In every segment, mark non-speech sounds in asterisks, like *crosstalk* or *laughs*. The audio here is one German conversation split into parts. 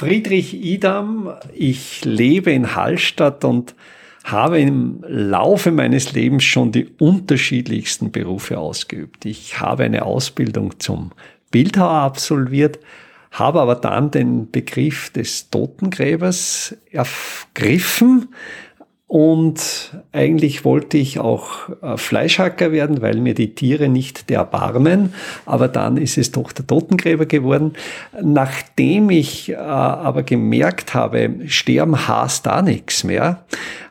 Friedrich Idam. Ich lebe in Hallstatt und habe im Laufe meines Lebens schon die unterschiedlichsten Berufe ausgeübt. Ich habe eine Ausbildung zum Bildhauer absolviert, habe aber dann den Begriff des Totengräbers ergriffen, und eigentlich wollte ich auch äh, Fleischhacker werden, weil mir die Tiere nicht erbarmen. Aber dann ist es doch der Totengräber geworden. Nachdem ich äh, aber gemerkt habe, sterben hasst da nichts mehr,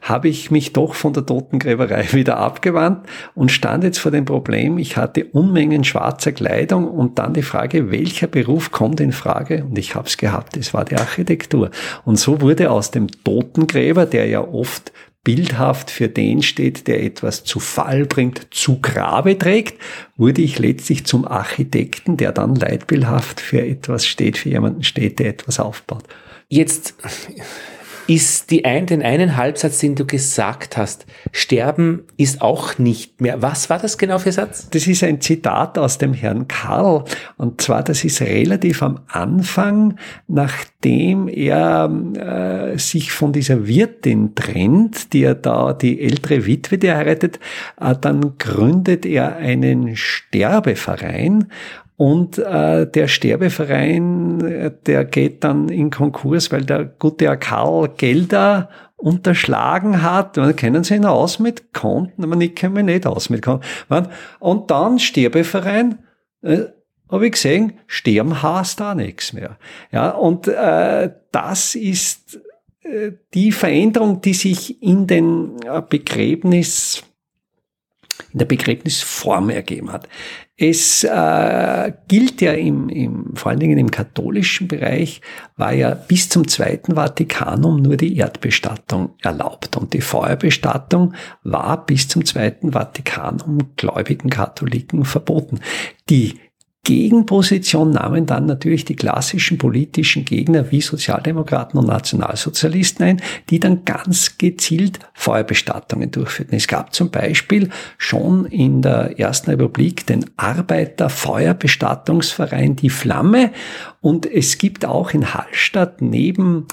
habe ich mich doch von der Totengräberei *laughs* wieder abgewandt und stand jetzt vor dem Problem, ich hatte Unmengen schwarzer Kleidung und dann die Frage, welcher Beruf kommt in Frage? Und ich habe es gehabt, es war die Architektur. Und so wurde aus dem Totengräber, der ja oft bildhaft für den steht, der etwas zu Fall bringt, zu Grabe trägt, wurde ich letztlich zum Architekten, der dann leitbildhaft für etwas steht, für jemanden steht, der etwas aufbaut. Jetzt ist die ein, den einen Halbsatz, den du gesagt hast. Sterben ist auch nicht mehr. Was war das genau für Satz? Das ist ein Zitat aus dem Herrn Karl. Und zwar, das ist relativ am Anfang, nachdem er äh, sich von dieser Wirtin trennt, die er da, die ältere Witwe, die er heiratet, äh, dann gründet er einen Sterbeverein und äh, der Sterbeverein, äh, der geht dann in Konkurs, weil der gute Karl Gelder unterschlagen hat. Man kennen Sie ihn aus mit Konten, aber ich kenne mich nicht aus mit Konten. Und dann Sterbeverein, äh, habe ich gesehen, sterben heißt da nichts mehr. Ja, und äh, das ist äh, die Veränderung, die sich in den äh, Begräbnis in der Begräbnisform ergeben hat. Es äh, gilt ja im, im, vor allen Dingen im katholischen Bereich, war ja bis zum Zweiten Vatikanum nur die Erdbestattung erlaubt. Und die Feuerbestattung war bis zum Zweiten Vatikanum gläubigen Katholiken verboten. Die Gegenposition nahmen dann natürlich die klassischen politischen Gegner wie Sozialdemokraten und Nationalsozialisten ein, die dann ganz gezielt Feuerbestattungen durchführten. Es gab zum Beispiel schon in der Ersten Republik den Arbeiterfeuerbestattungsverein Die Flamme und es gibt auch in Hallstatt neben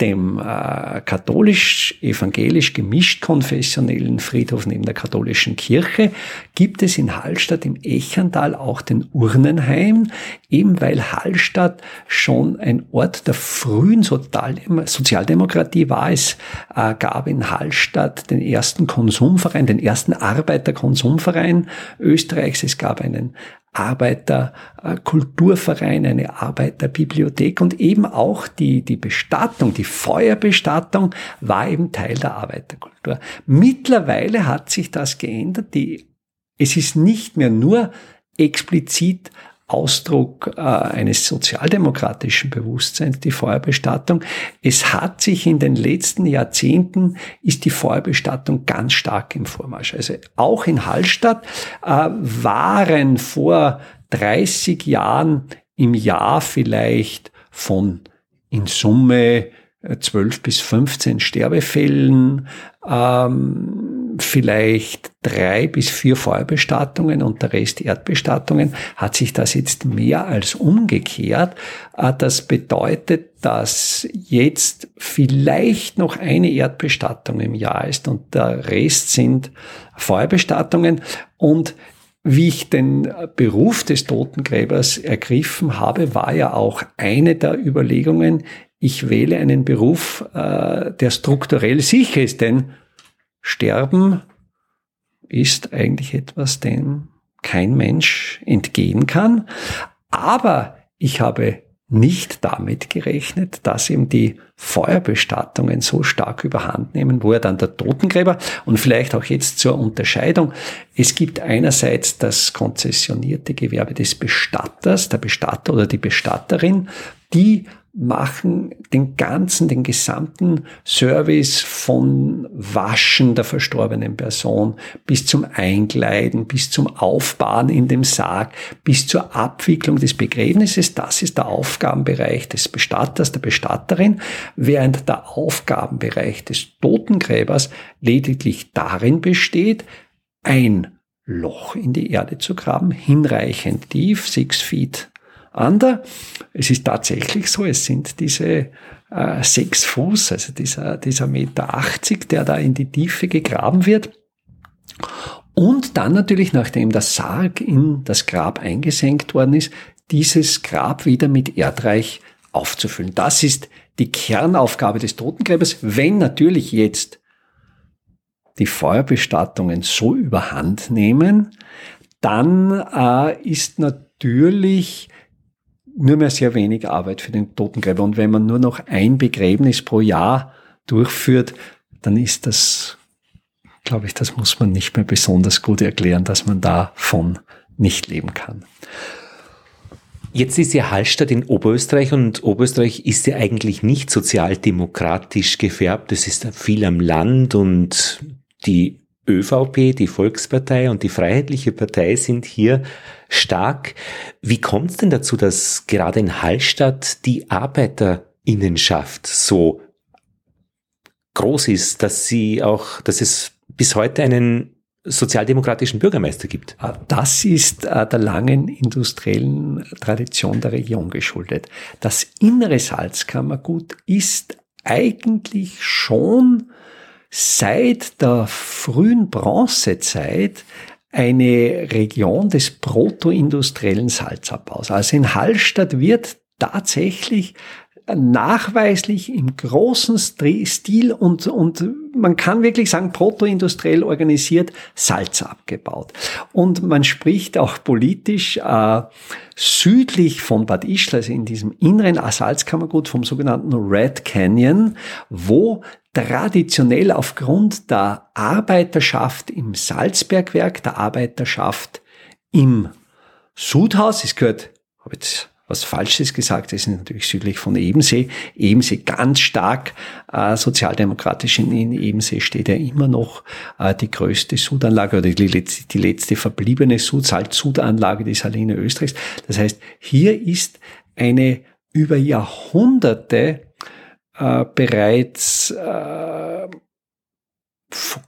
dem äh, katholisch-evangelisch gemischt konfessionellen Friedhof neben der katholischen Kirche gibt es in Hallstatt im Echental auch den Urnenheim, eben weil Hallstatt schon ein Ort der frühen Sozialdemokratie war. Es äh, gab in Hallstatt den ersten Konsumverein, den ersten Arbeiterkonsumverein Österreichs. Es gab einen Arbeiterkulturverein, eine Arbeiterbibliothek und eben auch die, die Bestattung, die Feuerbestattung war eben Teil der Arbeiterkultur. Mittlerweile hat sich das geändert. Die, es ist nicht mehr nur explizit Ausdruck äh, eines sozialdemokratischen Bewusstseins, die Feuerbestattung. Es hat sich in den letzten Jahrzehnten, ist die Feuerbestattung ganz stark im Vormarsch. Also auch in Hallstatt äh, waren vor 30 Jahren im Jahr vielleicht von in Summe 12 bis 15 Sterbefällen, ähm, vielleicht drei bis vier Feuerbestattungen und der Rest Erdbestattungen, hat sich das jetzt mehr als umgekehrt. Äh, das bedeutet, dass jetzt vielleicht noch eine Erdbestattung im Jahr ist und der Rest sind Feuerbestattungen und wie ich den Beruf des Totengräbers ergriffen habe, war ja auch eine der Überlegungen, ich wähle einen Beruf, äh, der strukturell sicher ist, denn Sterben ist eigentlich etwas, dem kein Mensch entgehen kann. Aber ich habe nicht damit gerechnet, dass eben die Feuerbestattungen so stark überhand nehmen, wo er dann der Totengräber und vielleicht auch jetzt zur Unterscheidung. Es gibt einerseits das konzessionierte Gewerbe des Bestatters, der Bestatter oder die Bestatterin, die machen den ganzen, den gesamten Service von Waschen der verstorbenen Person bis zum Einkleiden, bis zum Aufbahren in dem Sarg, bis zur Abwicklung des Begräbnisses. Das ist der Aufgabenbereich des Bestatters, der Bestatterin, während der Aufgabenbereich des Totengräbers lediglich darin besteht, ein Loch in die Erde zu graben, hinreichend tief, six feet Ander. Es ist tatsächlich so, es sind diese äh, sechs Fuß, also dieser, dieser Meter 80, der da in die Tiefe gegraben wird. Und dann natürlich, nachdem der Sarg in das Grab eingesenkt worden ist, dieses Grab wieder mit Erdreich aufzufüllen. Das ist die Kernaufgabe des Totengräbers, wenn natürlich jetzt die Feuerbestattungen so überhand nehmen, dann äh, ist natürlich nur mehr sehr wenig Arbeit für den Totengräber. Und wenn man nur noch ein Begräbnis pro Jahr durchführt, dann ist das, glaube ich, das muss man nicht mehr besonders gut erklären, dass man davon nicht leben kann. Jetzt ist ja Hallstatt in Oberösterreich und Oberösterreich ist ja eigentlich nicht sozialdemokratisch gefärbt. Es ist viel am Land und die ÖVP, die Volkspartei und die Freiheitliche Partei sind hier stark. Wie kommt es denn dazu, dass gerade in Hallstatt die Arbeiterinnenschaft so groß ist, dass sie auch, dass es bis heute einen sozialdemokratischen Bürgermeister gibt. Ah, das ist äh, der langen industriellen Tradition der Region geschuldet. Das innere Salzkammergut ist eigentlich schon seit der frühen Bronzezeit eine Region des protoindustriellen Salzabbaus. Also in Hallstatt wird tatsächlich nachweislich im großen Stil und, und man kann wirklich sagen, protoindustriell organisiert Salz abgebaut. Und man spricht auch politisch äh, südlich von Bad Ischl, also in diesem inneren Salzkammergut vom sogenannten Red Canyon, wo traditionell aufgrund der Arbeiterschaft im Salzbergwerk, der Arbeiterschaft im Sudhaus, es gehört, habe jetzt was Falsches gesagt, das ist natürlich südlich von Ebensee. Ebensee ganz stark äh, sozialdemokratisch. In, in Ebensee steht ja immer noch äh, die größte Sudanlage oder die letzte, die letzte verbliebene Sud, Salzsudanlage des Saline Österreichs. Das heißt, hier ist eine über Jahrhunderte äh, bereits äh,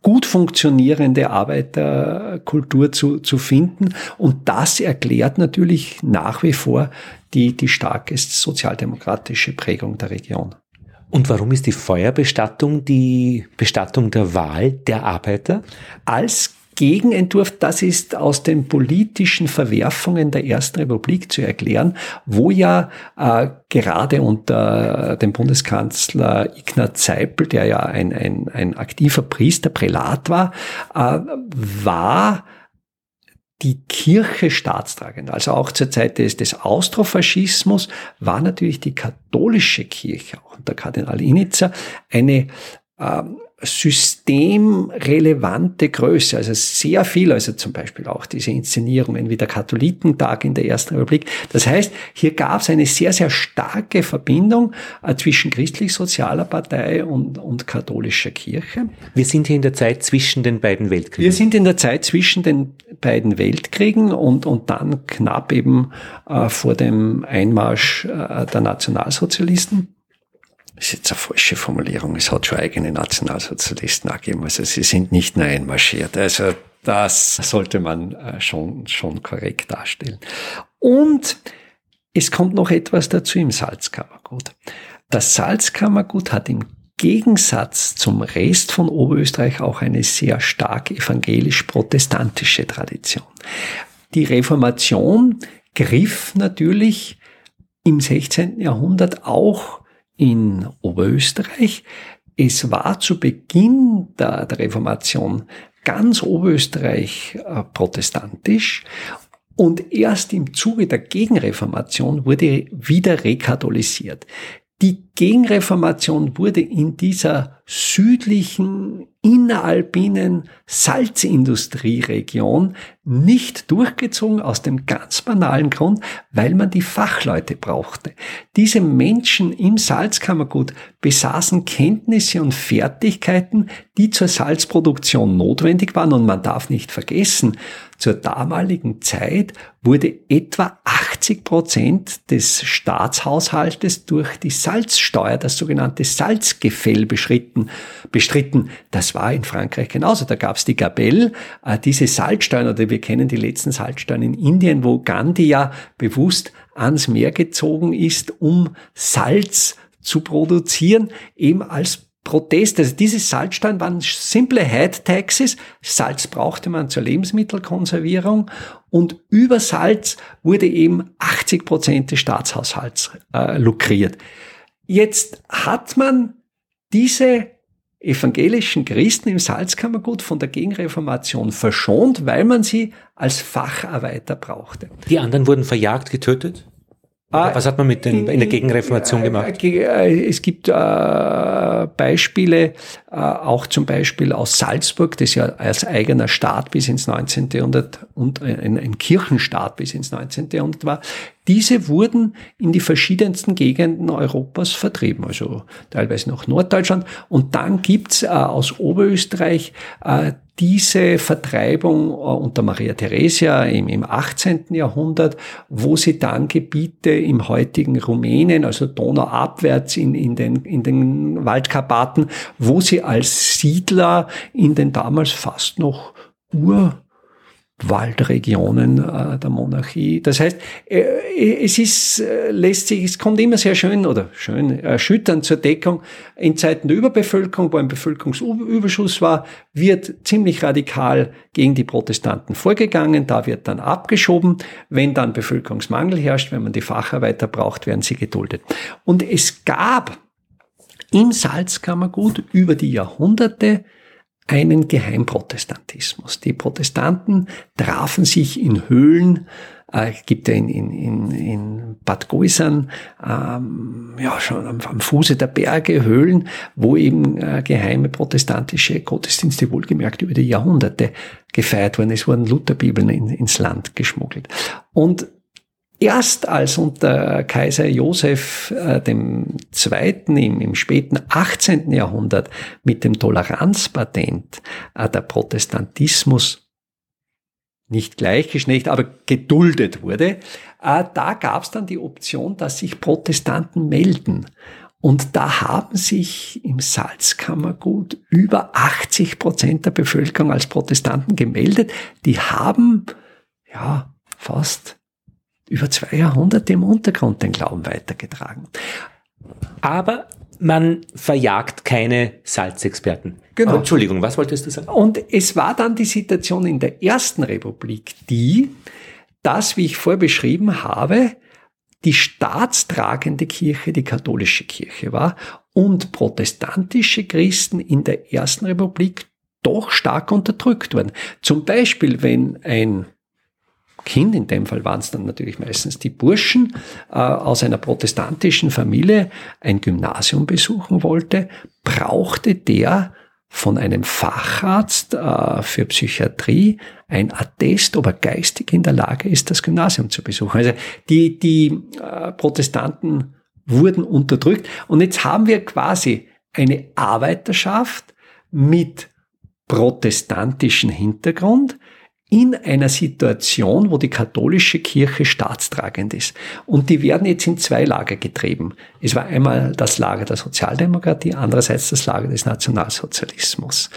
gut funktionierende Arbeiterkultur zu, zu finden. Und das erklärt natürlich nach wie vor die, die starke sozialdemokratische Prägung der Region. Und warum ist die Feuerbestattung die Bestattung der Wahl der Arbeiter? Als Gegenentwurf, das ist aus den politischen Verwerfungen der Ersten Republik zu erklären, wo ja äh, gerade unter dem Bundeskanzler Ignaz Seipel, der ja ein, ein, ein aktiver Priester, Prälat war, äh, war die Kirche staatstragend. Also auch zur Zeit des, des Austrofaschismus war natürlich die katholische Kirche, auch unter Kardinal Initzer, eine ähm, systemrelevante Größe, also sehr viel, also zum Beispiel auch diese Inszenierungen wie der Katholikentag in der Ersten Republik. Das heißt, hier gab es eine sehr, sehr starke Verbindung äh, zwischen christlich-sozialer Partei und, und katholischer Kirche. Wir sind hier in der Zeit zwischen den beiden Weltkriegen. Wir sind in der Zeit zwischen den beiden Weltkriegen und, und dann knapp eben äh, vor dem Einmarsch äh, der Nationalsozialisten ist jetzt eine falsche Formulierung. Es hat schon eigene Nationalsozialisten gegeben. Also sie sind nicht nur einmarschiert. Also das sollte man äh, schon, schon korrekt darstellen. Und es kommt noch etwas dazu im Salzkammergut. Das Salzkammergut hat im Gegensatz zum Rest von Oberösterreich auch eine sehr stark evangelisch-protestantische Tradition. Die Reformation griff natürlich im 16. Jahrhundert auch in Oberösterreich. Es war zu Beginn der, Reformation ganz Oberösterreich äh, protestantisch und erst im Zuge der Gegenreformation wurde wieder rekatholisiert. Die Gegenreformation wurde in dieser südlichen inneralpinen Salzindustrieregion nicht durchgezogen aus dem ganz banalen Grund, weil man die Fachleute brauchte. Diese Menschen im Salzkammergut besaßen Kenntnisse und Fertigkeiten, die zur Salzproduktion notwendig waren und man darf nicht vergessen, zur damaligen Zeit wurde etwa 80 Prozent des Staatshaushaltes durch die Salzsteuer, das sogenannte Salzgefäll beschritten, bestritten. Das war in Frankreich genauso. Da gab es die Gabelle, äh, diese Salzsteuern, oder wir kennen die letzten Salzsteuern in Indien, wo Gandhi ja bewusst ans Meer gezogen ist, um Salz zu produzieren, eben als Protest. Also diese Salzsteuern waren simple Head Taxes. Salz brauchte man zur Lebensmittelkonservierung und über Salz wurde eben 80 Prozent des Staatshaushalts äh, lukriert. Jetzt hat man diese evangelischen Christen im Salzkammergut von der Gegenreformation verschont, weil man sie als Facharbeiter brauchte. Die anderen wurden verjagt, getötet? Ah, Was hat man mit den, in der Gegenreformation gemacht? Äh, es gibt äh, Beispiele, äh, auch zum Beispiel aus Salzburg, das ja als eigener Staat bis ins 19. Jahrhundert und ein, ein Kirchenstaat bis ins 19. Jahrhundert war. Diese wurden in die verschiedensten Gegenden Europas vertrieben, also teilweise nach Norddeutschland. Und dann gibt's äh, aus Oberösterreich äh, diese Vertreibung äh, unter Maria Theresia im, im 18. Jahrhundert, wo sie dann Gebiete im heutigen Rumänien, also donauabwärts in, in, den, in den Waldkarpaten, wo sie als Siedler in den damals fast noch Ur Waldregionen äh, der Monarchie. Das heißt, äh, es ist, äh, lässt sich, es kommt immer sehr schön oder schön erschütternd zur Deckung. In Zeiten der Überbevölkerung, wo ein Bevölkerungsüberschuss war, wird ziemlich radikal gegen die Protestanten vorgegangen. Da wird dann abgeschoben. Wenn dann Bevölkerungsmangel herrscht, wenn man die Facharbeiter braucht, werden sie geduldet. Und es gab im Salzkammergut über die Jahrhunderte einen Geheimprotestantismus. Die Protestanten trafen sich in Höhlen, äh, gibt ja in, in, in, in Bad Goisern, ähm, ja, schon am, am, Fuße der Berge Höhlen, wo eben äh, geheime protestantische Gottesdienste wohlgemerkt über die Jahrhunderte gefeiert wurden. Es wurden Lutherbibeln in, ins Land geschmuggelt. Und Erst als unter Kaiser Joseph äh, dem Zweiten im, im, späten 18. Jahrhundert mit dem Toleranzpatent äh, der Protestantismus nicht gleichgeschlecht, aber geduldet wurde, äh, da gab es dann die Option, dass sich Protestanten melden. Und da haben sich im Salzkammergut über 80 Prozent der Bevölkerung als Protestanten gemeldet. Die haben, ja, fast über zwei Jahrhunderte im Untergrund den Glauben weitergetragen. Aber man verjagt keine Salzexperten. Genau. Entschuldigung, was wolltest du sagen? Und es war dann die Situation in der Ersten Republik die, dass, wie ich vorher beschrieben habe, die staatstragende Kirche die katholische Kirche war und protestantische Christen in der Ersten Republik doch stark unterdrückt wurden. Zum Beispiel, wenn ein Kind, in dem Fall waren es dann natürlich meistens die Burschen, äh, aus einer protestantischen Familie ein Gymnasium besuchen wollte, brauchte der von einem Facharzt äh, für Psychiatrie ein Attest, ob er geistig in der Lage ist, das Gymnasium zu besuchen. Also die, die äh, Protestanten wurden unterdrückt und jetzt haben wir quasi eine Arbeiterschaft mit protestantischem Hintergrund, in einer Situation, wo die katholische Kirche staatstragend ist. Und die werden jetzt in zwei Lager getrieben. Es war einmal das Lager der Sozialdemokratie, andererseits das Lager des Nationalsozialismus.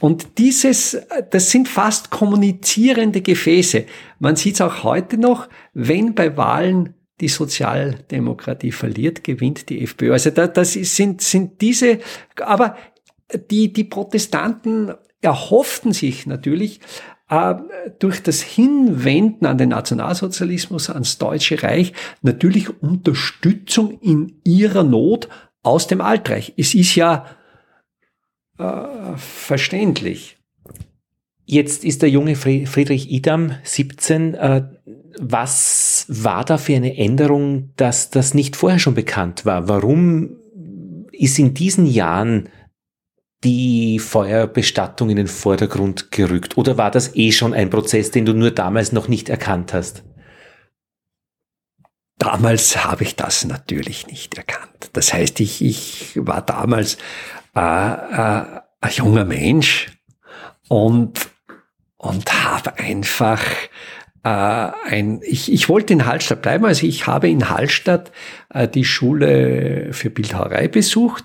Und dieses, das sind fast kommunizierende Gefäße. Man sieht es auch heute noch, wenn bei Wahlen die Sozialdemokratie verliert, gewinnt die FPÖ. Also das sind, sind diese, aber die, die Protestanten erhofften sich natürlich, äh, durch das Hinwenden an den Nationalsozialismus, ans Deutsche Reich, natürlich Unterstützung in ihrer Not aus dem Altreich. Es ist ja äh, verständlich. Jetzt ist der junge Friedrich Idam 17. Äh, was war da für eine Änderung, dass das nicht vorher schon bekannt war? Warum ist in diesen Jahren die Feuerbestattung in den Vordergrund gerückt? Oder war das eh schon ein Prozess, den du nur damals noch nicht erkannt hast? Damals habe ich das natürlich nicht erkannt. Das heißt, ich, ich war damals äh, äh, ein junger Mensch und, und habe einfach äh, ein, ich, ich wollte in Hallstatt bleiben, also ich habe in Hallstatt äh, die Schule für Bildhauerei besucht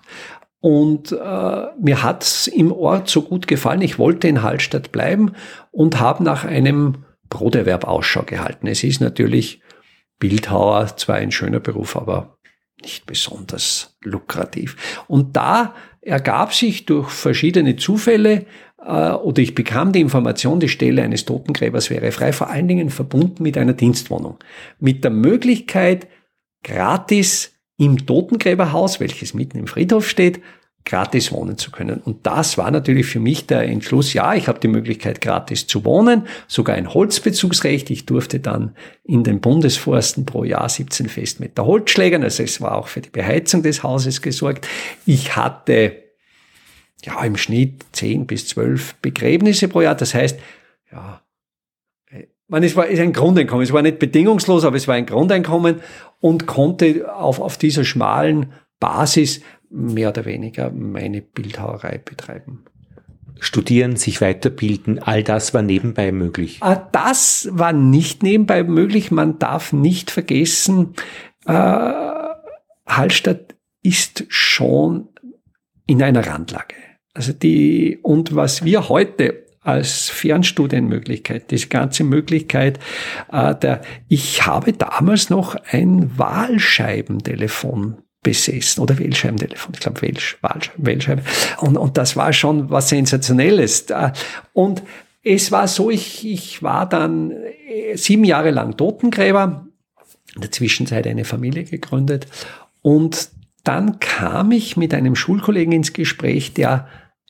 und äh, mir hat's im Ort so gut gefallen. Ich wollte in Hallstatt bleiben und habe nach einem Broterwerb Ausschau gehalten. Es ist natürlich Bildhauer, zwar ein schöner Beruf, aber nicht besonders lukrativ. Und da ergab sich durch verschiedene Zufälle äh, oder ich bekam die Information, die Stelle eines Totengräbers wäre frei, vor allen Dingen verbunden mit einer Dienstwohnung. Mit der Möglichkeit, gratis im Totengräberhaus, welches mitten im Friedhof steht, gratis wohnen zu können. Und das war natürlich für mich der Entschluss, ja, ich habe die Möglichkeit, gratis zu wohnen, sogar ein Holzbezugsrecht. Ich durfte dann in den Bundesforsten pro Jahr 17 Festmeter Holz schlägern. Also es war auch für die Beheizung des Hauses gesorgt. Ich hatte ja im Schnitt 10 bis 12 Begräbnisse pro Jahr. Das heißt, ja, man, es war ist ein Grundeinkommen. Es war nicht bedingungslos, aber es war ein Grundeinkommen und konnte auf, auf dieser schmalen Basis mehr oder weniger meine Bildhauerei betreiben. Studieren, sich weiterbilden, all das war nebenbei möglich. Ah, das war nicht nebenbei möglich. Man darf nicht vergessen, äh, Hallstatt ist schon in einer Randlage. Also die, und was wir heute als Fernstudienmöglichkeit, diese ganze Möglichkeit äh, der, ich habe damals noch ein Wahlscheibentelefon besessen oder Wählscheibentelefon, ich glaube Wählsch, Wählscheibe. Und, und das war schon was Sensationelles. Und es war so, ich, ich war dann äh, sieben Jahre lang Totengräber, in der Zwischenzeit eine Familie gegründet und dann kam ich mit einem Schulkollegen ins Gespräch, der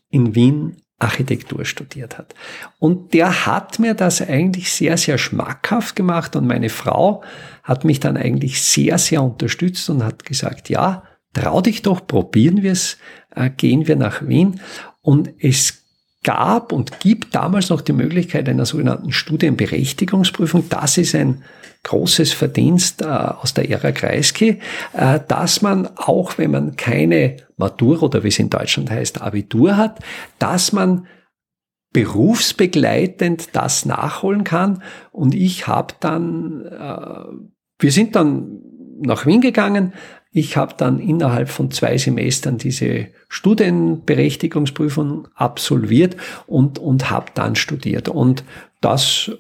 in Wien Architektur studiert hat. Und der hat mir das eigentlich sehr, sehr schmackhaft gemacht und meine Frau hat mich dann eigentlich sehr, sehr unterstützt und hat gesagt, ja, trau dich doch, probieren wir es, äh, gehen wir nach Wien. Und es gab und gibt damals noch die Möglichkeit einer sogenannten Studienberechtigungsprüfung. Das ist ein großes Verdienst äh, aus der Ära Kreisky, äh, dass man auch, wenn man keine Matur oder wie es in Deutschland heißt, Abitur hat, dass man berufsbegleitend das nachholen kann. Und ich habe dann, äh, wir sind dann nach Wien gegangen, ich habe dann innerhalb von zwei Semestern diese Studienberechtigungsprüfung absolviert und, und habe dann studiert. Und das,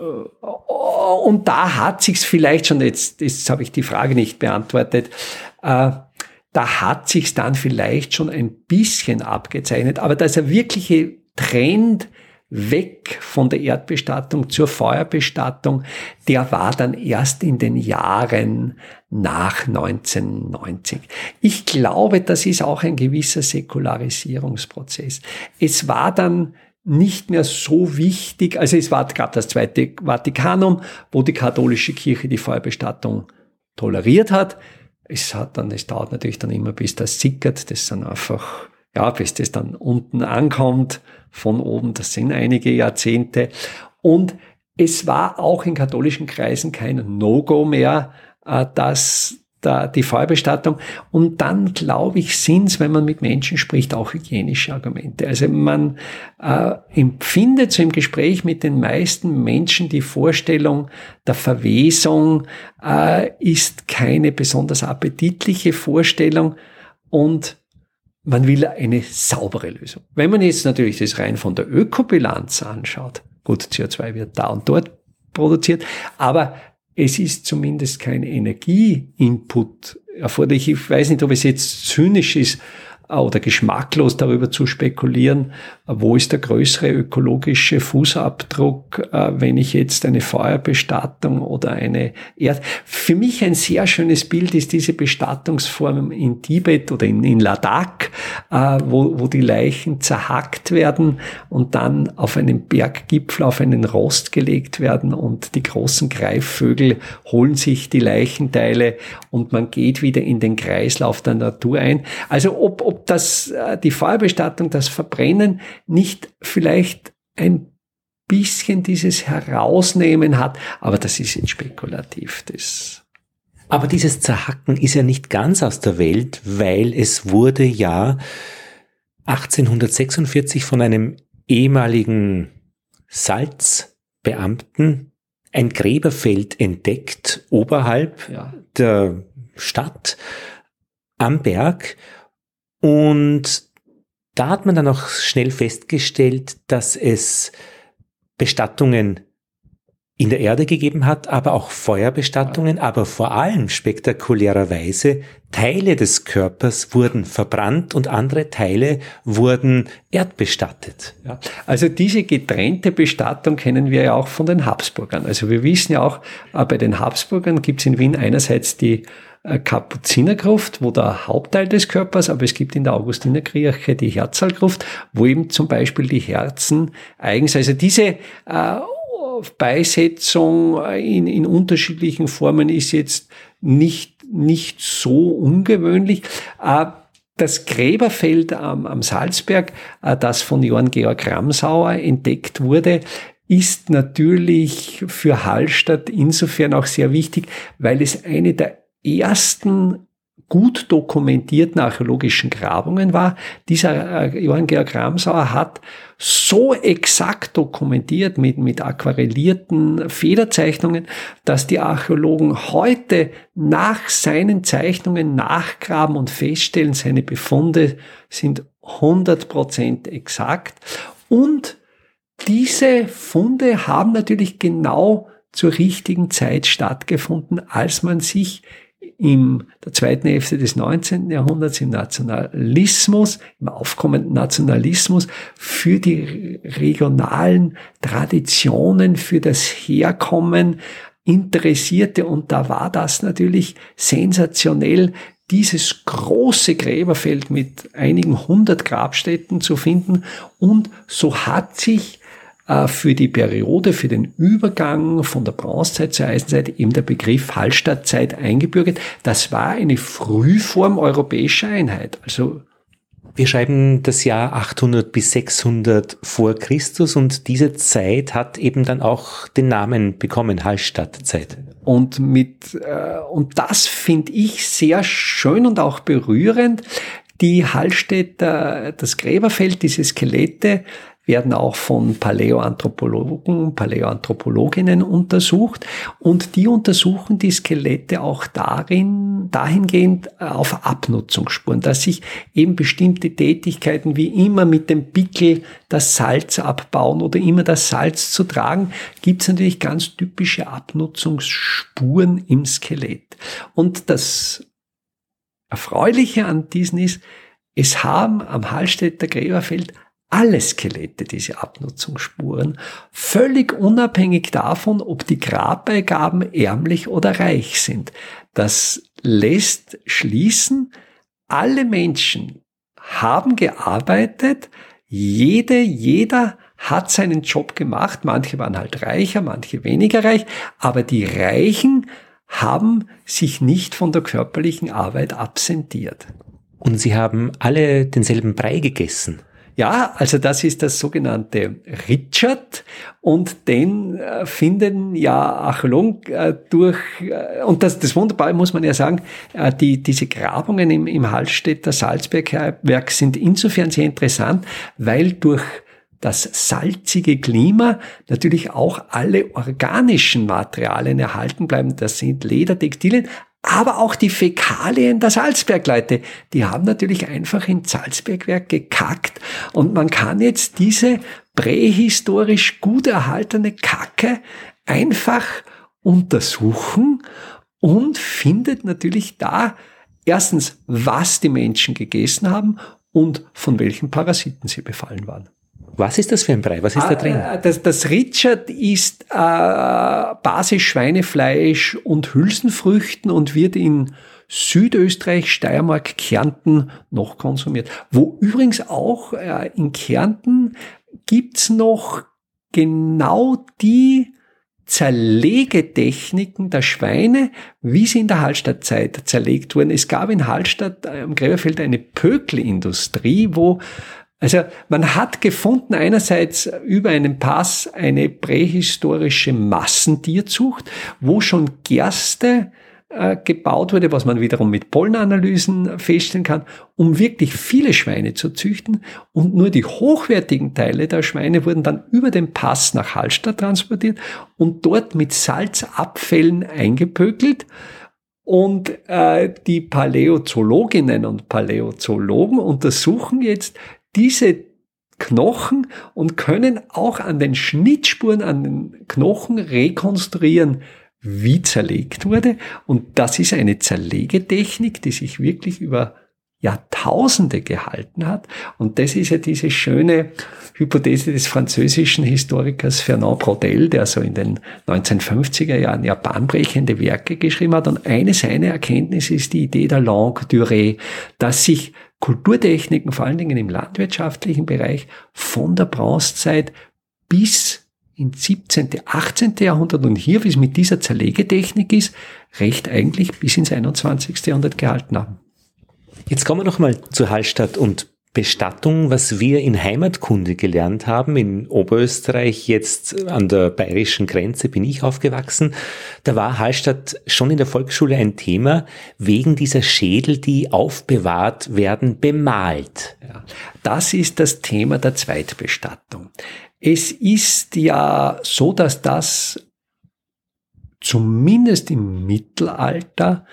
und da hat sich's vielleicht schon, jetzt, jetzt habe ich die Frage nicht beantwortet, äh, da hat sich's dann vielleicht schon ein bisschen abgezeichnet, aber dass er wirkliche Trend weg von der Erdbestattung zur Feuerbestattung, der war dann erst in den Jahren nach 1990. Ich glaube, das ist auch ein gewisser Säkularisierungsprozess. Es war dann nicht mehr so wichtig, also es war gerade das Zweite Vatikanum, wo die katholische Kirche die Feuerbestattung toleriert hat. Es hat dann, es dauert natürlich dann immer, bis das sickert, das dann einfach ja, bis das dann unten ankommt, von oben, das sind einige Jahrzehnte. Und es war auch in katholischen Kreisen kein No-Go mehr, äh, dass da die Feuerbestattung. Und dann, glaube ich, sind es, wenn man mit Menschen spricht, auch hygienische Argumente. Also man äh, empfindet so im Gespräch mit den meisten Menschen die Vorstellung der Verwesung äh, ist keine besonders appetitliche Vorstellung und man will eine saubere Lösung. Wenn man jetzt natürlich das rein von der Ökobilanz anschaut, gut, CO2 wird da und dort produziert, aber es ist zumindest kein Energieinput erforderlich. Ich weiß nicht, ob es jetzt zynisch ist, oder geschmacklos darüber zu spekulieren, wo ist der größere ökologische Fußabdruck, äh, wenn ich jetzt eine Feuerbestattung oder eine Erd. Für mich ein sehr schönes Bild ist diese Bestattungsform in Tibet oder in, in Ladakh, äh, wo, wo die Leichen zerhackt werden und dann auf einen Berggipfel, auf einen Rost gelegt werden und die großen Greifvögel holen sich die Leichenteile und man geht wieder in den Kreislauf der Natur ein. Also ob, ob das, äh, die Feuerbestattung, das Verbrennen nicht vielleicht ein bisschen dieses Herausnehmen hat, aber das ist jetzt spekulativ. Das aber dieses Zerhacken ist ja nicht ganz aus der Welt, weil es wurde ja 1846 von einem ehemaligen Salzbeamten ein Gräberfeld entdeckt oberhalb ja. der Stadt am Berg und da hat man dann auch schnell festgestellt, dass es Bestattungen in der Erde gegeben hat, aber auch Feuerbestattungen, aber vor allem spektakulärerweise Teile des Körpers wurden verbrannt und andere Teile wurden erdbestattet. Ja, also diese getrennte Bestattung kennen wir ja auch von den Habsburgern. Also wir wissen ja auch, äh, bei den Habsburgern gibt es in Wien einerseits die Kapuzinergruft, wo der Hauptteil des Körpers, aber es gibt in der Augustinerkirche die Herzalgruft, wo eben zum Beispiel die Herzen eigens, also diese äh, Beisetzung in, in unterschiedlichen Formen ist jetzt nicht, nicht so ungewöhnlich. Äh, das Gräberfeld am, am Salzberg, äh, das von Johann Georg Ramsauer entdeckt wurde, ist natürlich für Hallstatt insofern auch sehr wichtig, weil es eine der ersten gut dokumentierten archäologischen Grabungen war. Dieser äh, Johann Georg Ramsauer hat so exakt dokumentiert mit, mit aquarellierten Federzeichnungen, dass die Archäologen heute nach seinen Zeichnungen nachgraben und feststellen, seine Befunde sind 100% exakt. Und diese Funde haben natürlich genau zur richtigen Zeit stattgefunden, als man sich in der zweiten Hälfte des 19. Jahrhunderts im Nationalismus, im aufkommenden Nationalismus für die regionalen Traditionen, für das Herkommen interessierte. Und da war das natürlich sensationell, dieses große Gräberfeld mit einigen hundert Grabstätten zu finden. Und so hat sich für die Periode, für den Übergang von der Bronzezeit zur Eisenzeit eben der Begriff Hallstattzeit eingebürgert. Das war eine Frühform europäischer Einheit. Also wir schreiben das Jahr 800 bis 600 vor Christus und diese Zeit hat eben dann auch den Namen bekommen, Hallstattzeit. Und mit äh, und das finde ich sehr schön und auch berührend. Die Hallstätter, das Gräberfeld, diese Skelette werden auch von Paläoanthropologen, Paläoanthropologinnen untersucht und die untersuchen die Skelette auch darin, dahingehend äh, auf Abnutzungsspuren, dass sich eben bestimmte Tätigkeiten wie immer mit dem Pickel das Salz abbauen oder immer das Salz zu tragen, gibt es natürlich ganz typische Abnutzungsspuren im Skelett. Und das Erfreuliche an diesen ist, es haben am Hallstätter Gräberfeld alle Skelette diese Abnutzungsspuren, völlig unabhängig davon, ob die Grabbeigaben ärmlich oder reich sind. Das lässt schließen, alle Menschen haben gearbeitet, jede, jeder hat seinen Job gemacht, manche waren halt reicher, manche weniger reich, aber die Reichen haben sich nicht von der körperlichen Arbeit absentiert. Und sie haben alle denselben Brei gegessen. Ja, also das ist das sogenannte Richard und den äh, finden ja Archäologen äh, durch, äh, und das, das Wunderbare muss man ja sagen, die, diese Grabungen im, im Hallstätter Salzbergwerk sind insofern sehr interessant, weil durch das salzige Klima natürlich auch alle organischen Materialien erhalten bleiben. Das sind Ledertextilien, aber auch die Fäkalien der Salzbergleute, die haben natürlich einfach in Salzbergwerk gekackt und man kann jetzt diese prähistorisch gut erhaltene Kacke einfach untersuchen und findet natürlich da erstens, was die Menschen gegessen haben und von welchen Parasiten sie befallen waren. Was ist das für ein Brei? Was ist da drin? Ah, das, das Richard ist äh, Basis Schweinefleisch und Hülsenfrüchten und wird in Südösterreich, Steiermark, Kärnten noch konsumiert. Wo übrigens auch äh, in Kärnten gibt's noch genau die Zerlegetechniken der Schweine, wie sie in der Hallstattzeit zerlegt wurden. Es gab in Hallstatt äh, am Gräberfeld eine Pökelindustrie, wo also man hat gefunden einerseits über einen Pass eine prähistorische Massentierzucht, wo schon Gerste äh, gebaut wurde, was man wiederum mit Pollenanalysen feststellen kann, um wirklich viele Schweine zu züchten. Und nur die hochwertigen Teile der Schweine wurden dann über den Pass nach Hallstatt transportiert und dort mit Salzabfällen eingepökelt. Und äh, die Paläozoologinnen und Paläozoologen untersuchen jetzt diese Knochen und können auch an den Schnittspuren, an den Knochen rekonstruieren, wie zerlegt wurde. Und das ist eine Zerlegetechnik, die sich wirklich über Jahrtausende gehalten hat. Und das ist ja diese schöne Hypothese des französischen Historikers Fernand Braudel, der so in den 1950er Jahren ja bahnbrechende Werke geschrieben hat. Und eine seiner Erkenntnisse ist die Idee der Longue Durée, dass sich Kulturtechniken, vor allen Dingen im landwirtschaftlichen Bereich, von der Bronzezeit bis ins 17., 18. Jahrhundert und hier, wie es mit dieser Zerlegetechnik ist, recht eigentlich bis ins 21. Jahrhundert gehalten haben. Jetzt kommen wir nochmal zu Hallstatt und Bestattung, was wir in Heimatkunde gelernt haben. In Oberösterreich, jetzt an der bayerischen Grenze bin ich aufgewachsen. Da war Hallstatt schon in der Volksschule ein Thema, wegen dieser Schädel, die aufbewahrt werden, bemalt. Ja, das ist das Thema der Zweitbestattung. Es ist ja so, dass das zumindest im Mittelalter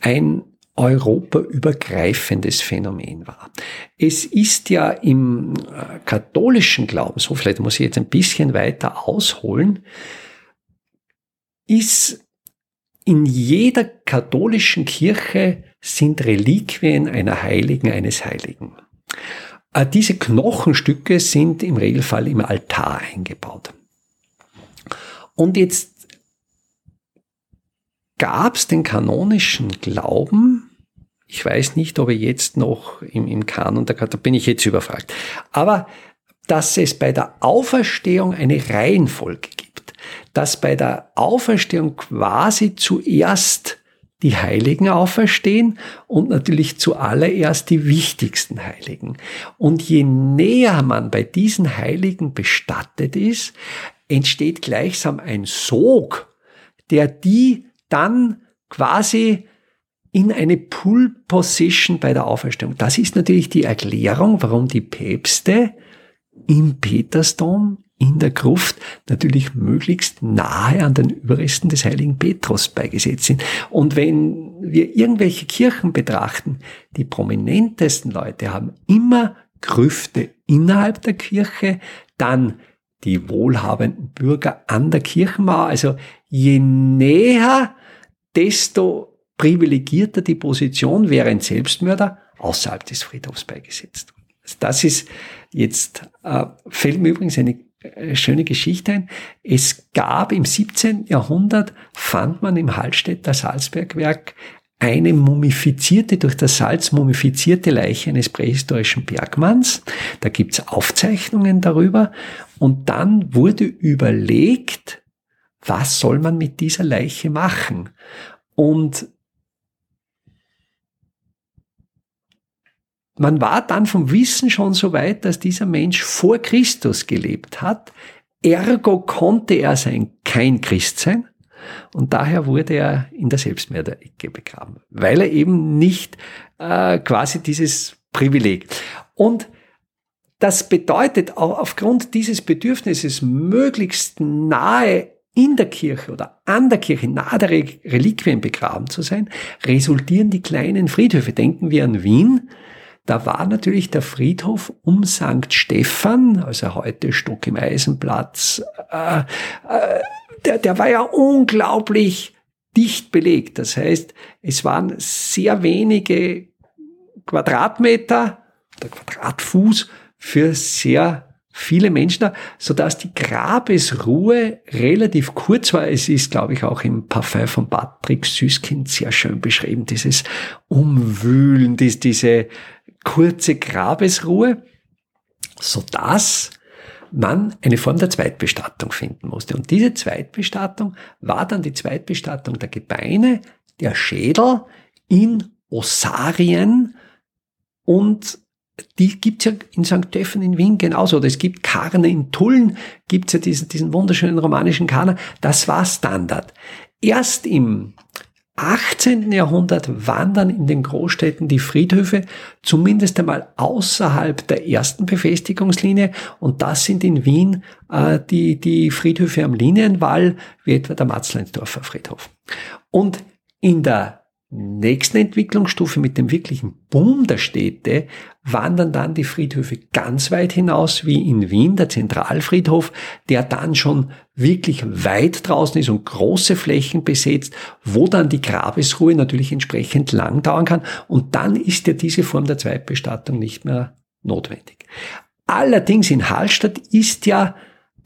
ein europaübergreifendes Phänomen war. Es ist ja im äh, katholischen Glauben, so vielleicht muss ich jetzt ein bisschen weiter ausholen, ist in jeder katholischen Kirche sind Reliquien einer Heiligen, eines Heiligen. Äh, diese Knochenstücke sind im Regelfall im Altar eingebaut. Und jetzt gab es den kanonischen Glauben, ich weiß nicht, ob er jetzt noch im, im Kanon, da, da bin ich jetzt überfragt, aber dass es bei der Auferstehung eine Reihenfolge gibt, dass bei der Auferstehung quasi zuerst die Heiligen auferstehen und natürlich zuallererst die wichtigsten Heiligen. Und je näher man bei diesen Heiligen bestattet ist, entsteht gleichsam ein Sog, der die dann quasi in eine Pull Position bei der Auferstehung. Das ist natürlich die Erklärung, warum die Päpste im Petersdom in der Gruft natürlich möglichst nahe an den Überresten des heiligen Petrus beigesetzt sind. Und wenn wir irgendwelche Kirchen betrachten, die prominentesten Leute haben immer Grüfte innerhalb der Kirche, dann die wohlhabenden Bürger an der Kirchenmauer. Also je näher desto privilegierter die Position wäre ein Selbstmörder außerhalb des Friedhofs beigesetzt. Also das ist jetzt, äh, fällt mir übrigens eine äh, schöne Geschichte ein. Es gab im 17. Jahrhundert, fand man im Hallstätter Salzbergwerk eine mumifizierte, durch das Salz mumifizierte Leiche eines prähistorischen Bergmanns. Da gibt's Aufzeichnungen darüber. Und dann wurde überlegt, was soll man mit dieser Leiche machen? Und man war dann vom Wissen schon so weit, dass dieser Mensch vor Christus gelebt hat. Ergo konnte er sein kein Christ sein. Und daher wurde er in der Selbstmörderecke begraben, weil er eben nicht äh, quasi dieses Privileg. Und das bedeutet auch aufgrund dieses Bedürfnisses möglichst nahe in der Kirche oder an der Kirche, nahe der Reliquien begraben zu sein, resultieren die kleinen Friedhöfe. Denken wir an Wien. Da war natürlich der Friedhof um St. Stephan, also heute Stock im Eisenplatz, äh, äh, der, der war ja unglaublich dicht belegt. Das heißt, es waren sehr wenige Quadratmeter oder Quadratfuß für sehr viele Menschen da, sodass die Grabesruhe relativ kurz war. Es ist, glaube ich, auch im Parfum von Patrick Süßkind sehr schön beschrieben, dieses Umwühlen, dies, diese kurze Grabesruhe, sodass man eine Form der Zweitbestattung finden musste. Und diese Zweitbestattung war dann die Zweitbestattung der Gebeine, der Schädel in Osarien und die gibt's ja in St. Steffen in Wien genauso. Oder es gibt Karne in Tulln, gibt's ja diesen, diesen wunderschönen romanischen Karner. Das war Standard. Erst im 18. Jahrhundert wandern in den Großstädten die Friedhöfe zumindest einmal außerhalb der ersten Befestigungslinie und das sind in Wien äh, die, die Friedhöfe am Linienwall, wie etwa der Matzleinsdorfer Friedhof. Und in der nächsten Entwicklungsstufe mit dem wirklichen Boom der Städte wandern dann die Friedhöfe ganz weit hinaus, wie in Wien, der Zentralfriedhof, der dann schon wirklich weit draußen ist und große Flächen besetzt, wo dann die Grabesruhe natürlich entsprechend lang dauern kann. Und dann ist ja diese Form der Zweitbestattung nicht mehr notwendig. Allerdings in Hallstatt ist ja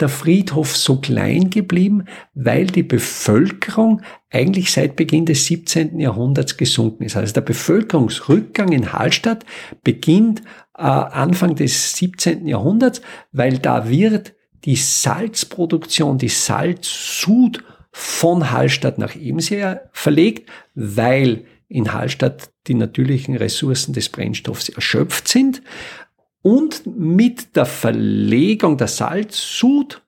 der Friedhof so klein geblieben, weil die Bevölkerung eigentlich seit Beginn des 17. Jahrhunderts gesunken ist. Also der Bevölkerungsrückgang in Hallstatt beginnt äh, Anfang des 17. Jahrhunderts, weil da wird die Salzproduktion, die Salzsud von Hallstatt nach Ebensee verlegt, weil in Hallstatt die natürlichen Ressourcen des Brennstoffs erschöpft sind. Und mit der Verlegung der Salzsud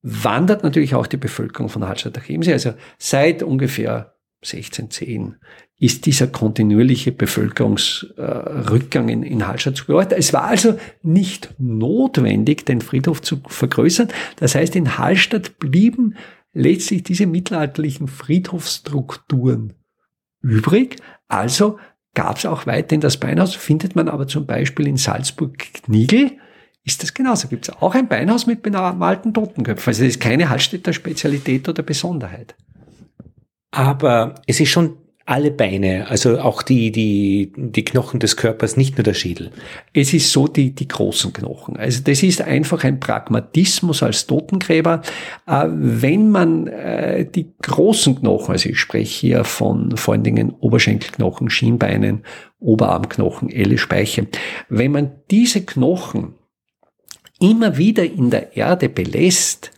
wandert natürlich auch die Bevölkerung von Hallstatt nach Chiemsee. Also seit ungefähr 1610 ist dieser kontinuierliche Bevölkerungsrückgang in, in Hallstatt zu beobachten. Es war also nicht notwendig, den Friedhof zu vergrößern. Das heißt, in Hallstatt blieben letztlich diese mittelalterlichen Friedhofsstrukturen übrig. Also gab es auch weiterhin das Beinhaus, findet man aber zum Beispiel in Salzburg-Knigel, ist das genauso. Gibt es auch ein Beinhaus mit bemalten Totenköpfen. Also das ist keine Hallstätter Spezialität oder Besonderheit. Aber es ist schon alle Beine, also auch die, die, die Knochen des Körpers, nicht nur der Schädel. Es ist so die, die großen Knochen. Also das ist einfach ein Pragmatismus als Totengräber. Äh, wenn man äh, die großen Knochen, also ich spreche hier von vor allen Dingen Oberschenkelknochen, Schienbeinen, Oberarmknochen, Elle, Speiche, wenn man diese Knochen immer wieder in der Erde belässt,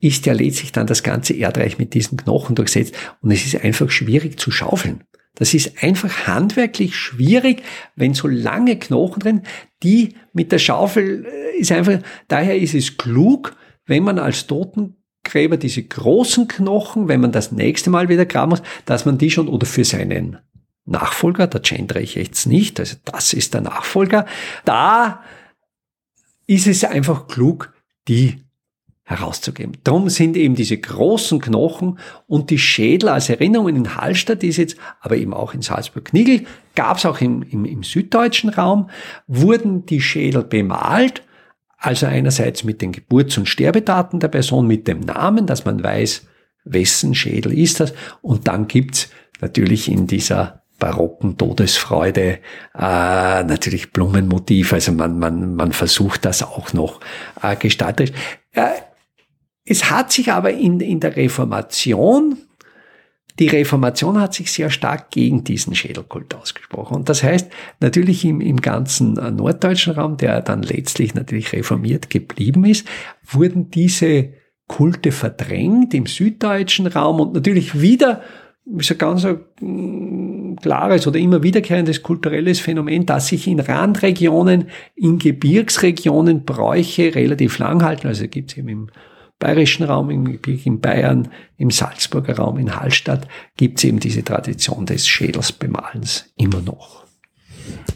ist ja letztlich dann das ganze Erdreich mit diesen Knochen durchsetzt und es ist einfach schwierig zu schaufeln. Das ist einfach handwerklich schwierig, wenn so lange Knochen drin, die mit der Schaufel äh, ist einfach, daher ist es klug, wenn man als Totengräber diese großen Knochen, wenn man das nächste Mal wieder graben muss, dass man die schon oder für seinen Nachfolger, da gendere ich jetzt nicht, also das ist der Nachfolger, da ist es einfach klug, die herauszugeben. Darum sind eben diese großen Knochen und die Schädel als Erinnerungen in Hallstatt ist jetzt, aber eben auch in Salzburg-Knigel, gab es auch im, im, im süddeutschen Raum, wurden die Schädel bemalt, also einerseits mit den Geburts- und Sterbedaten der Person, mit dem Namen, dass man weiß, wessen Schädel ist das, und dann gibt's natürlich in dieser barocken Todesfreude, äh, natürlich Blumenmotiv, also man, man, man versucht das auch noch äh, gestalterisch. Äh, es hat sich aber in, in der Reformation, die Reformation hat sich sehr stark gegen diesen Schädelkult ausgesprochen. Und das heißt, natürlich im, im ganzen äh, norddeutschen Raum, der dann letztlich natürlich reformiert geblieben ist, wurden diese Kulte verdrängt im süddeutschen Raum und natürlich wieder ist ein ganz ein klares oder immer wiederkehrendes kulturelles Phänomen, dass sich in Randregionen, in Gebirgsregionen Bräuche relativ lang halten. Also gibt es eben im bayerischen Raum, im Gebirge in Bayern, im Salzburger Raum, in Hallstatt, gibt es eben diese Tradition des Schädelsbemalens immer noch.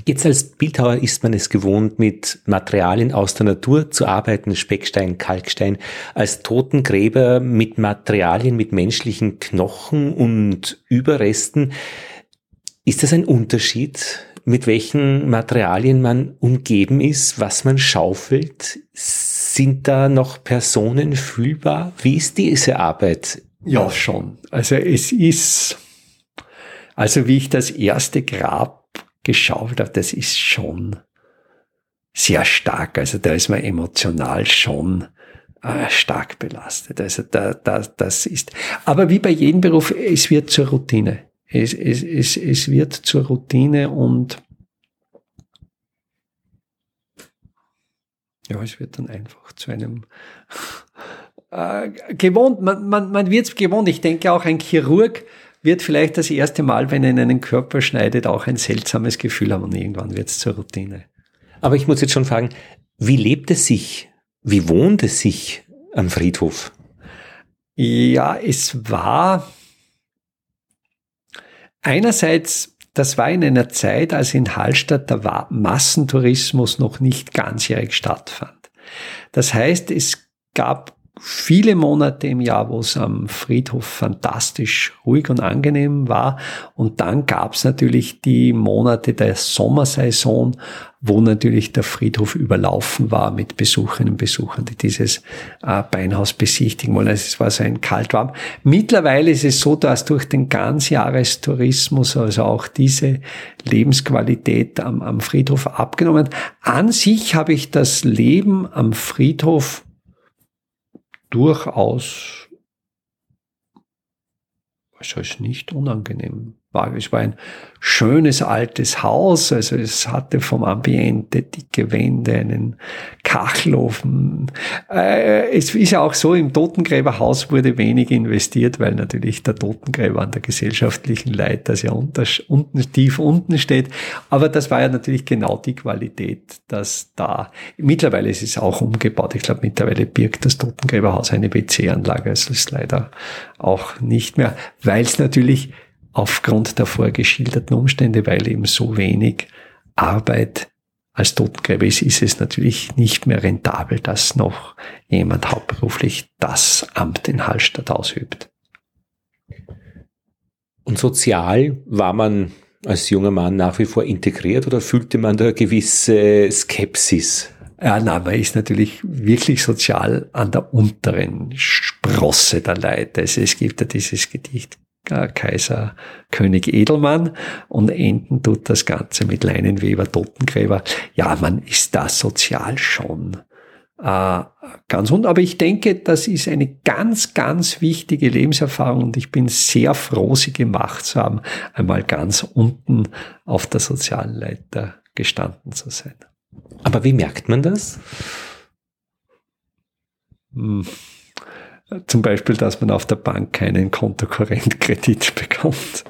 Jetzt als Bildhauer ist man es gewohnt, mit Materialien aus der Natur zu arbeiten, Speckstein, Kalkstein, als Totengräber mit Materialien, mit menschlichen Knochen und Überresten. Ist das ein Unterschied, mit welchen Materialien man umgeben ist, was man schaufelt? Sind da noch Personen fühlbar? Wie ist diese Arbeit? Ja, schon. Also es ist, also wie ich das erste Grab geschaut habe, das ist schon sehr stark. Also da ist man emotional schon äh, stark belastet. Also da, da, das ist, aber wie bei jedem Beruf, es wird zur Routine. Es, es, es, es wird zur Routine und ja, es wird dann einfach zu einem *laughs* äh, gewohnt. Man, man, man wird es gewohnt. Ich denke auch ein Chirurg wird vielleicht das erste Mal, wenn er in einen Körper schneidet, auch ein seltsames Gefühl haben und irgendwann wird es zur Routine. Aber ich muss jetzt schon fragen, wie lebt es sich? Wie wohnt es sich am Friedhof? Ja, es war einerseits das war in einer Zeit, als in Hallstatt der Massentourismus noch nicht ganzjährig stattfand. Das heißt, es gab viele Monate im Jahr, wo es am Friedhof fantastisch ruhig und angenehm war. Und dann gab es natürlich die Monate der Sommersaison, wo natürlich der Friedhof überlaufen war mit Besucherinnen und Besuchern, die dieses äh, Beinhaus besichtigen wollen. Also es war so ein Kaltwarm. Mittlerweile ist es so, dass durch den Ganzjahrestourismus also auch diese Lebensqualität am, am Friedhof abgenommen. An sich habe ich das Leben am Friedhof durchaus, heißt nicht unangenehm. Es war ein schönes altes Haus, also es hatte vom Ambiente dicke Wände, einen Kachelofen. Äh, es ist ja auch so, im Totengräberhaus wurde wenig investiert, weil natürlich der Totengräber an der gesellschaftlichen Leiter sehr unter, unten, tief unten steht. Aber das war ja natürlich genau die Qualität, dass da, mittlerweile ist es auch umgebaut. Ich glaube, mittlerweile birgt das Totengräberhaus eine WC-Anlage. Es ist leider auch nicht mehr, weil es natürlich aufgrund der vorgeschilderten Umstände, weil eben so wenig Arbeit als Totengräber ist, ist es natürlich nicht mehr rentabel, dass noch jemand hauptberuflich das Amt in Hallstatt ausübt. Und sozial war man als junger Mann nach wie vor integriert oder fühlte man da gewisse Skepsis? Ja, nein, man ist natürlich wirklich sozial an der unteren Sprosse der Leute. Also es gibt ja dieses Gedicht Kaiser König Edelmann und enden tut das Ganze mit Leinenweber, Totengräber. Ja, man ist da sozial schon äh, ganz rund. Aber ich denke, das ist eine ganz, ganz wichtige Lebenserfahrung und ich bin sehr froh, sie gemacht zu haben, einmal ganz unten auf der sozialen Leiter gestanden zu sein. Aber wie merkt man das? Hm. Zum Beispiel, dass man auf der Bank keinen Kontokorrentkredit *laughs* bekommt.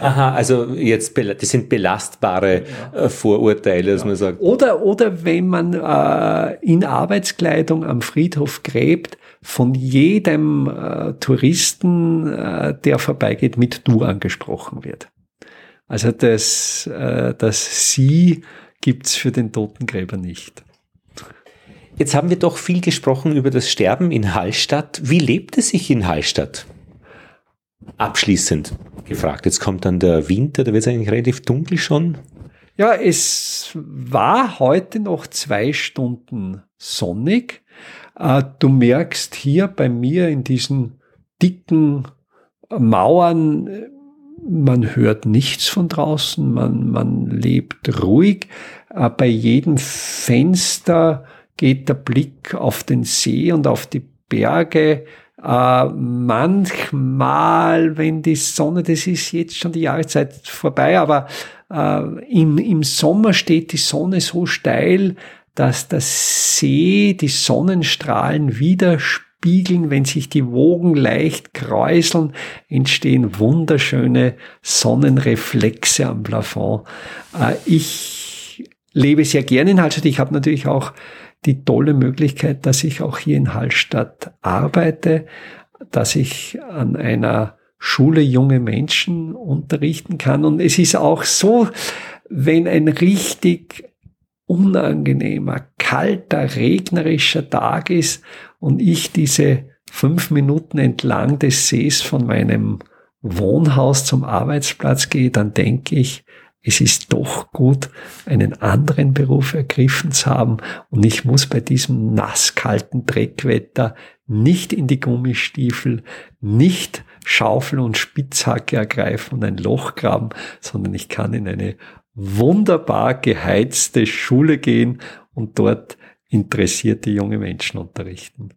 Aha, also jetzt, das sind belastbare äh, Vorurteile, dass ja. man sagt. Oder, oder wenn man äh, in Arbeitskleidung am Friedhof gräbt, von jedem äh, Touristen, äh, der vorbeigeht, mit Du angesprochen wird. Also das, äh, das Sie gibt's für den Totengräber nicht. Jetzt haben wir doch viel gesprochen über das Sterben in Hallstatt. Wie lebt es sich in Hallstatt? Abschließend gefragt. Jetzt kommt dann der Winter, da wird es eigentlich relativ dunkel schon. Ja, es war heute noch zwei Stunden sonnig. Äh, du merkst hier bei mir in diesen dicken Mauern, man hört nichts von draußen, man, man lebt ruhig. Äh, bei jedem Fenster geht der Blick auf den See und auf die Berge. Äh, manchmal, wenn die Sonne, das ist jetzt schon die Jahreszeit vorbei, aber äh, im, im Sommer steht die Sonne so steil, dass der See die Sonnenstrahlen widerspiegeln, wenn sich die Wogen leicht kräuseln, entstehen wunderschöne Sonnenreflexe am Plafond. Äh, ich lebe sehr gerne in Hallstatt. Ich habe natürlich auch die tolle Möglichkeit, dass ich auch hier in Hallstatt arbeite, dass ich an einer Schule junge Menschen unterrichten kann. Und es ist auch so, wenn ein richtig unangenehmer, kalter, regnerischer Tag ist und ich diese fünf Minuten entlang des Sees von meinem Wohnhaus zum Arbeitsplatz gehe, dann denke ich, es ist doch gut, einen anderen Beruf ergriffen zu haben und ich muss bei diesem nasskalten Dreckwetter nicht in die Gummistiefel, nicht Schaufel und Spitzhacke ergreifen und ein Loch graben, sondern ich kann in eine wunderbar geheizte Schule gehen und dort interessierte junge Menschen unterrichten.